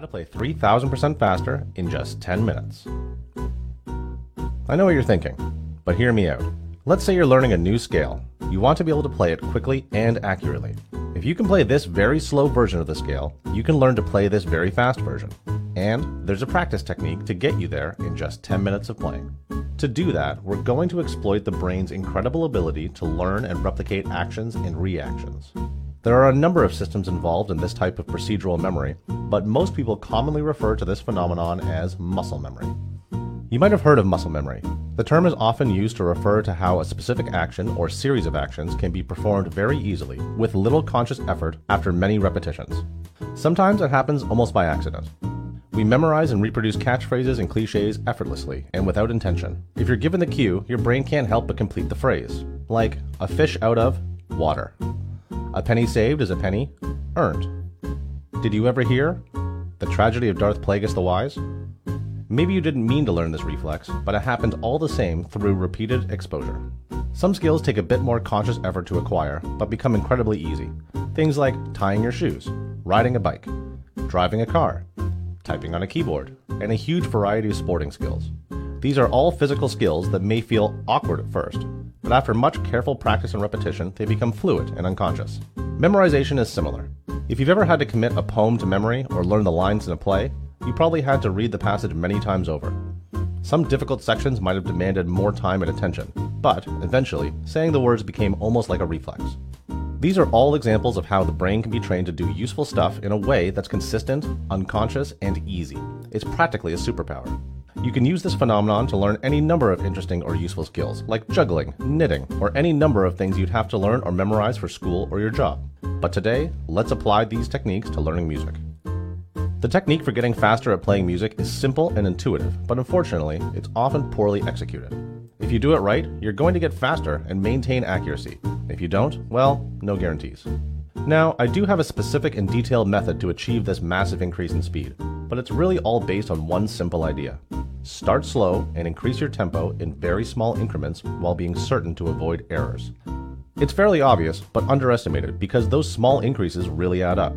How to play 3000% faster in just 10 minutes. I know what you're thinking, but hear me out. Let's say you're learning a new scale. You want to be able to play it quickly and accurately. If you can play this very slow version of the scale, you can learn to play this very fast version. And there's a practice technique to get you there in just 10 minutes of playing. To do that, we're going to exploit the brain's incredible ability to learn and replicate actions and reactions. There are a number of systems involved in this type of procedural memory, but most people commonly refer to this phenomenon as muscle memory. You might have heard of muscle memory. The term is often used to refer to how a specific action or series of actions can be performed very easily, with little conscious effort after many repetitions. Sometimes it happens almost by accident. We memorize and reproduce catchphrases and cliches effortlessly and without intention. If you're given the cue, your brain can't help but complete the phrase. Like, a fish out of water. A penny saved is a penny earned. Did you ever hear the tragedy of Darth Plagueis the Wise? Maybe you didn't mean to learn this reflex, but it happened all the same through repeated exposure. Some skills take a bit more conscious effort to acquire, but become incredibly easy. Things like tying your shoes, riding a bike, driving a car, typing on a keyboard, and a huge variety of sporting skills. These are all physical skills that may feel awkward at first, but after much careful practice and repetition, they become fluid and unconscious. Memorization is similar. If you've ever had to commit a poem to memory or learn the lines in a play, you probably had to read the passage many times over. Some difficult sections might have demanded more time and attention, but eventually, saying the words became almost like a reflex. These are all examples of how the brain can be trained to do useful stuff in a way that's consistent, unconscious, and easy. It's practically a superpower. You can use this phenomenon to learn any number of interesting or useful skills, like juggling, knitting, or any number of things you'd have to learn or memorize for school or your job. But today, let's apply these techniques to learning music. The technique for getting faster at playing music is simple and intuitive, but unfortunately, it's often poorly executed. If you do it right, you're going to get faster and maintain accuracy. If you don't, well, no guarantees. Now, I do have a specific and detailed method to achieve this massive increase in speed, but it's really all based on one simple idea. Start slow and increase your tempo in very small increments while being certain to avoid errors. It's fairly obvious, but underestimated because those small increases really add up.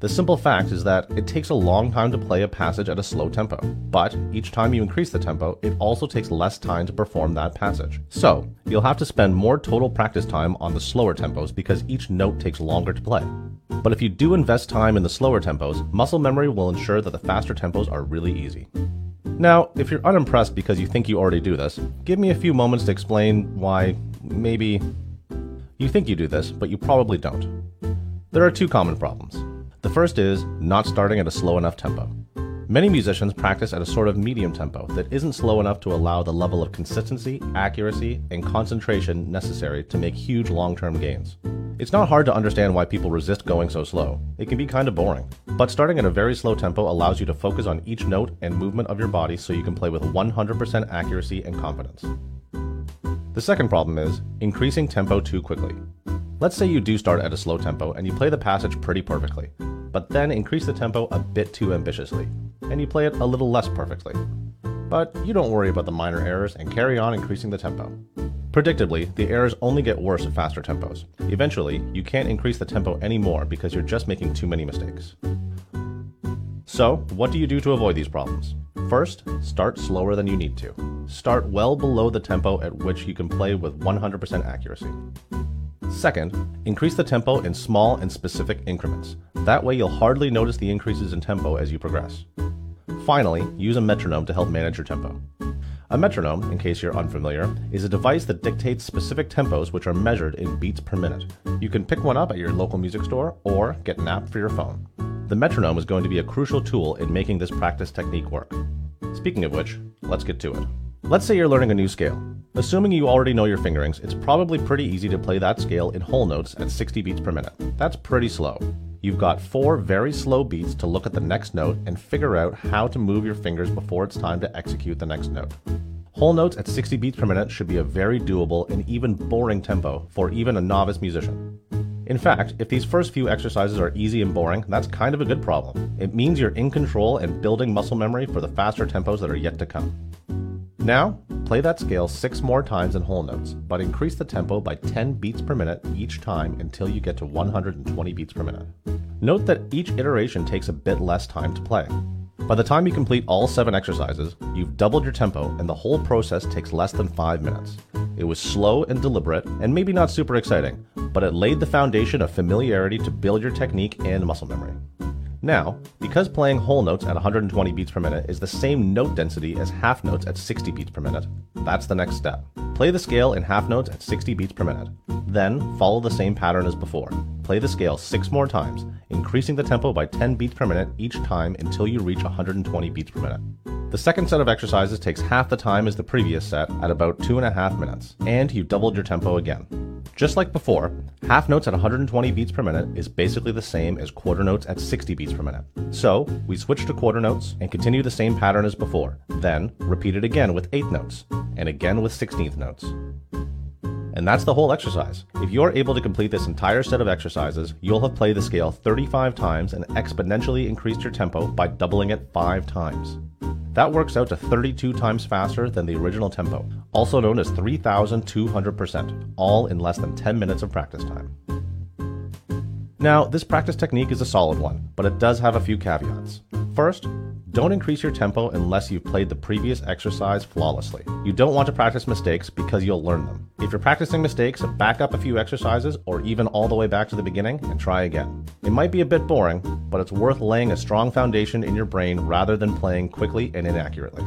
The simple fact is that it takes a long time to play a passage at a slow tempo, but each time you increase the tempo, it also takes less time to perform that passage. So, you'll have to spend more total practice time on the slower tempos because each note takes longer to play. But if you do invest time in the slower tempos, muscle memory will ensure that the faster tempos are really easy. Now, if you're unimpressed because you think you already do this, give me a few moments to explain why maybe you think you do this, but you probably don't. There are two common problems. The first is not starting at a slow enough tempo. Many musicians practice at a sort of medium tempo that isn't slow enough to allow the level of consistency, accuracy, and concentration necessary to make huge long term gains. It's not hard to understand why people resist going so slow. It can be kind of boring. But starting at a very slow tempo allows you to focus on each note and movement of your body so you can play with 100% accuracy and confidence. The second problem is increasing tempo too quickly. Let's say you do start at a slow tempo and you play the passage pretty perfectly but then increase the tempo a bit too ambitiously, and you play it a little less perfectly. But you don't worry about the minor errors and carry on increasing the tempo. Predictably, the errors only get worse at faster tempos. Eventually, you can't increase the tempo anymore because you're just making too many mistakes. So, what do you do to avoid these problems? First, start slower than you need to. Start well below the tempo at which you can play with 100% accuracy. Second, increase the tempo in small and specific increments. That way you'll hardly notice the increases in tempo as you progress. Finally, use a metronome to help manage your tempo. A metronome, in case you're unfamiliar, is a device that dictates specific tempos which are measured in beats per minute. You can pick one up at your local music store or get an app for your phone. The metronome is going to be a crucial tool in making this practice technique work. Speaking of which, let's get to it. Let's say you're learning a new scale. Assuming you already know your fingerings, it's probably pretty easy to play that scale in whole notes at 60 beats per minute. That's pretty slow. You've got four very slow beats to look at the next note and figure out how to move your fingers before it's time to execute the next note. Whole notes at 60 beats per minute should be a very doable and even boring tempo for even a novice musician. In fact, if these first few exercises are easy and boring, that's kind of a good problem. It means you're in control and building muscle memory for the faster tempos that are yet to come. Now, play that scale six more times in whole notes, but increase the tempo by 10 beats per minute each time until you get to 120 beats per minute. Note that each iteration takes a bit less time to play. By the time you complete all seven exercises, you've doubled your tempo and the whole process takes less than five minutes. It was slow and deliberate and maybe not super exciting, but it laid the foundation of familiarity to build your technique and muscle memory. Now, because playing whole notes at 120 beats per minute is the same note density as half notes at 60 beats per minute, that's the next step. Play the scale in half notes at 60 beats per minute. Then, follow the same pattern as before. Play the scale six more times, increasing the tempo by 10 beats per minute each time until you reach 120 beats per minute. The second set of exercises takes half the time as the previous set at about two and a half minutes, and you've doubled your tempo again. Just like before, half notes at 120 beats per minute is basically the same as quarter notes at 60 beats per minute. So, we switch to quarter notes and continue the same pattern as before, then repeat it again with eighth notes, and again with 16th notes. And that's the whole exercise. If you're able to complete this entire set of exercises, you'll have played the scale 35 times and exponentially increased your tempo by doubling it 5 times. That works out to 32 times faster than the original tempo, also known as 3,200%, all in less than 10 minutes of practice time. Now, this practice technique is a solid one, but it does have a few caveats. First, don't increase your tempo unless you've played the previous exercise flawlessly. You don't want to practice mistakes because you'll learn them. If you're practicing mistakes, back up a few exercises or even all the way back to the beginning and try again. It might be a bit boring, but it's worth laying a strong foundation in your brain rather than playing quickly and inaccurately.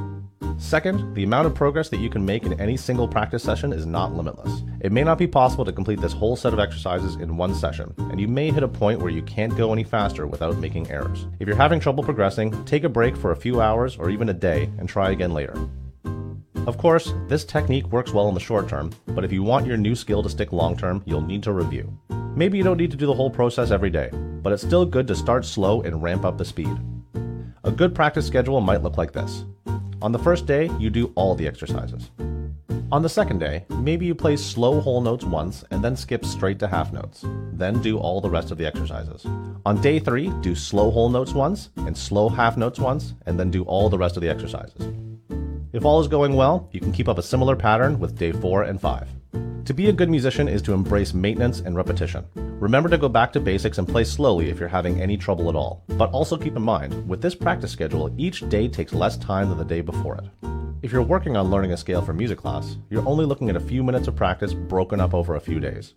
Second, the amount of progress that you can make in any single practice session is not limitless. It may not be possible to complete this whole set of exercises in one session, and you may hit a point where you can't go any faster without making errors. If you're having trouble progressing, take a break for a few hours or even a day and try again later. Of course, this technique works well in the short term, but if you want your new skill to stick long term, you'll need to review. Maybe you don't need to do the whole process every day, but it's still good to start slow and ramp up the speed. A good practice schedule might look like this. On the first day, you do all the exercises. On the second day, maybe you play slow whole notes once and then skip straight to half notes. Then do all the rest of the exercises. On day three, do slow whole notes once and slow half notes once, and then do all the rest of the exercises. If all is going well, you can keep up a similar pattern with day four and five. To be a good musician is to embrace maintenance and repetition. Remember to go back to basics and play slowly if you're having any trouble at all. But also keep in mind, with this practice schedule, each day takes less time than the day before it. If you're working on learning a scale for music class, you're only looking at a few minutes of practice broken up over a few days.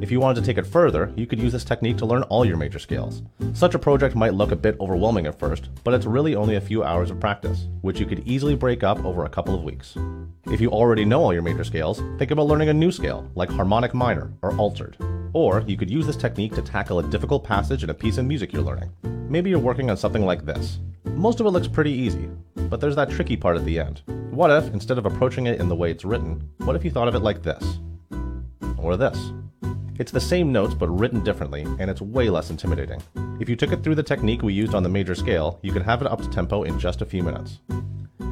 If you wanted to take it further, you could use this technique to learn all your major scales. Such a project might look a bit overwhelming at first, but it's really only a few hours of practice, which you could easily break up over a couple of weeks. If you already know all your major scales, think about learning a new scale, like harmonic minor or altered. Or you could use this technique to tackle a difficult passage in a piece of music you're learning. Maybe you're working on something like this. Most of it looks pretty easy, but there's that tricky part at the end. What if, instead of approaching it in the way it's written, what if you thought of it like this? Or this? It's the same notes but written differently, and it's way less intimidating. If you took it through the technique we used on the major scale, you can have it up to tempo in just a few minutes.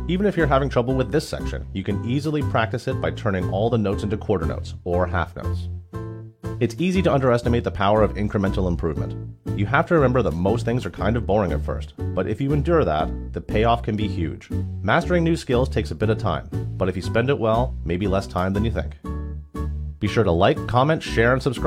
Even if you're having trouble with this section, you can easily practice it by turning all the notes into quarter notes, or half notes. It's easy to underestimate the power of incremental improvement. You have to remember that most things are kind of boring at first, but if you endure that, the payoff can be huge. Mastering new skills takes a bit of time, but if you spend it well, maybe less time than you think. Be sure to like, comment, share, and subscribe.